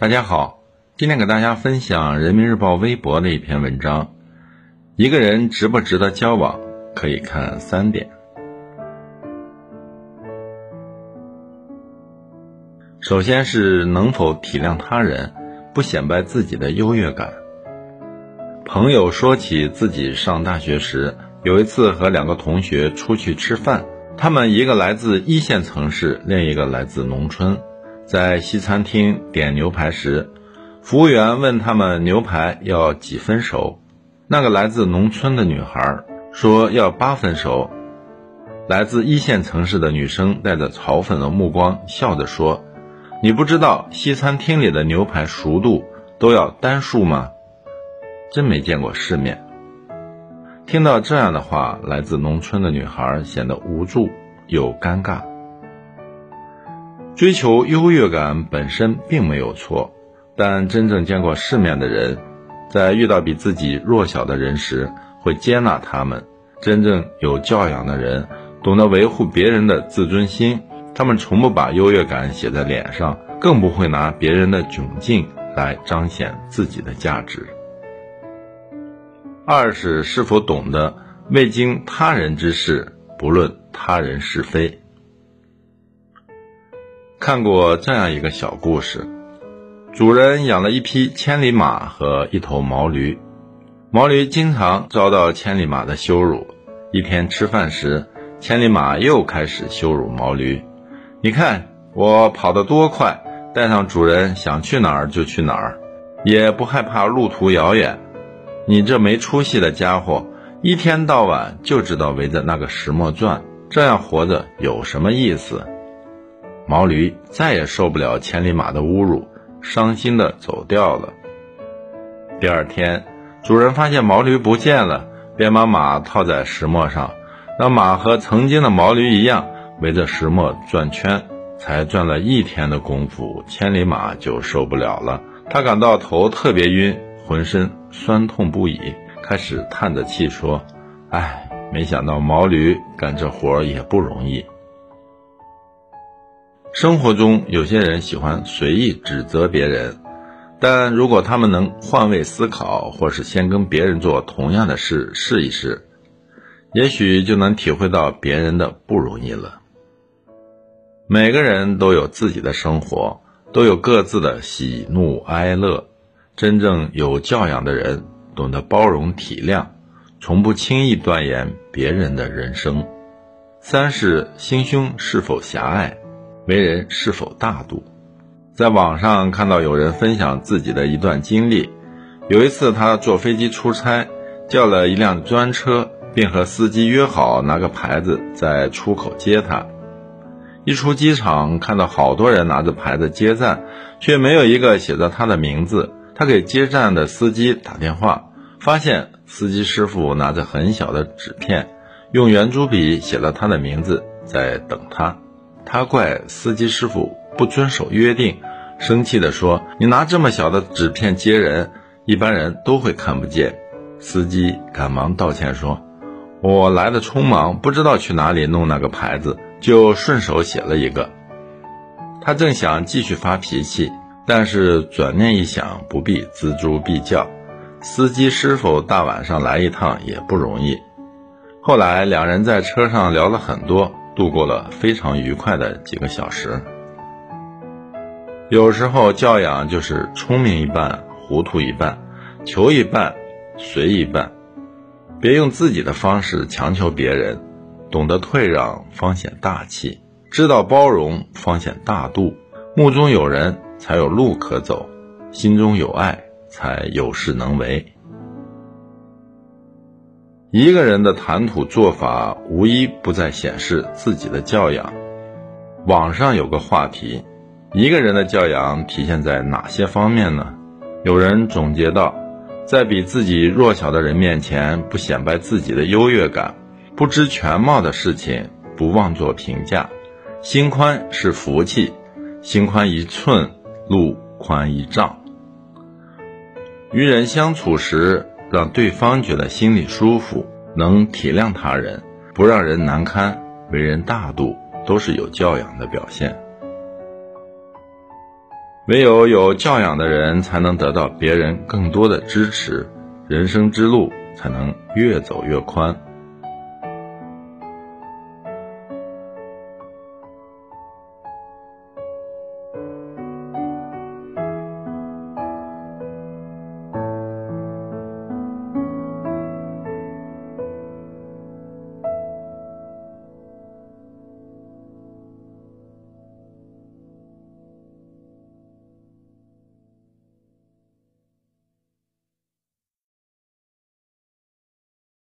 大家好，今天给大家分享人民日报微博的一篇文章。一个人值不值得交往，可以看三点。首先是能否体谅他人，不显摆自己的优越感。朋友说起自己上大学时，有一次和两个同学出去吃饭，他们一个来自一线城市，另一个来自农村。在西餐厅点牛排时，服务员问他们牛排要几分熟。那个来自农村的女孩说要八分熟。来自一线城市的女生带着嘲讽的目光笑着说：“你不知道西餐厅里的牛排熟度都要单数吗？真没见过世面。”听到这样的话，来自农村的女孩显得无助又尴尬。追求优越感本身并没有错，但真正见过世面的人，在遇到比自己弱小的人时，会接纳他们。真正有教养的人，懂得维护别人的自尊心，他们从不把优越感写在脸上，更不会拿别人的窘境来彰显自己的价值。二是是否懂得未经他人之事，不论他人是非。看过这样一个小故事：主人养了一匹千里马和一头毛驴，毛驴经常遭到千里马的羞辱。一天吃饭时，千里马又开始羞辱毛驴：“你看我跑得多快，带上主人想去哪儿就去哪儿，也不害怕路途遥远。你这没出息的家伙，一天到晚就知道围着那个石磨转，这样活着有什么意思？”毛驴再也受不了千里马的侮辱，伤心的走掉了。第二天，主人发现毛驴不见了，便把马套在石磨上，让马和曾经的毛驴一样围着石磨转圈。才转了一天的功夫，千里马就受不了了，他感到头特别晕，浑身酸痛不已，开始叹着气说：“唉，没想到毛驴干这活也不容易。”生活中有些人喜欢随意指责别人，但如果他们能换位思考，或是先跟别人做同样的事试一试，也许就能体会到别人的不容易了。每个人都有自己的生活，都有各自的喜怒哀乐。真正有教养的人，懂得包容体谅，从不轻易断言别人的人生。三是心胸是否狭隘。为人是否大度？在网上看到有人分享自己的一段经历。有一次，他坐飞机出差，叫了一辆专车，并和司机约好拿个牌子在出口接他。一出机场，看到好多人拿着牌子接站，却没有一个写着他的名字。他给接站的司机打电话，发现司机师傅拿着很小的纸片，用圆珠笔写了他的名字，在等他。他怪司机师傅不遵守约定，生气地说：“你拿这么小的纸片接人，一般人都会看不见。”司机赶忙道歉说：“我来的匆忙，不知道去哪里弄那个牌子，就顺手写了一个。”他正想继续发脾气，但是转念一想，不必锱铢必较，司机师傅大晚上来一趟也不容易。后来两人在车上聊了很多。度过了非常愉快的几个小时。有时候教养就是聪明一半，糊涂一半，求一半，随一半。别用自己的方式强求别人，懂得退让方显大气，知道包容方显大度。目中有人，才有路可走；心中有爱，才有事能为。一个人的谈吐做法，无一不在显示自己的教养。网上有个话题：一个人的教养体现在哪些方面呢？有人总结到，在比自己弱小的人面前，不显摆自己的优越感；不知全貌的事情，不妄作评价；心宽是福气，心宽一寸，路宽一丈。与人相处时，让对方觉得心里舒服，能体谅他人，不让人难堪，为人大度，都是有教养的表现。唯有有教养的人，才能得到别人更多的支持，人生之路才能越走越宽。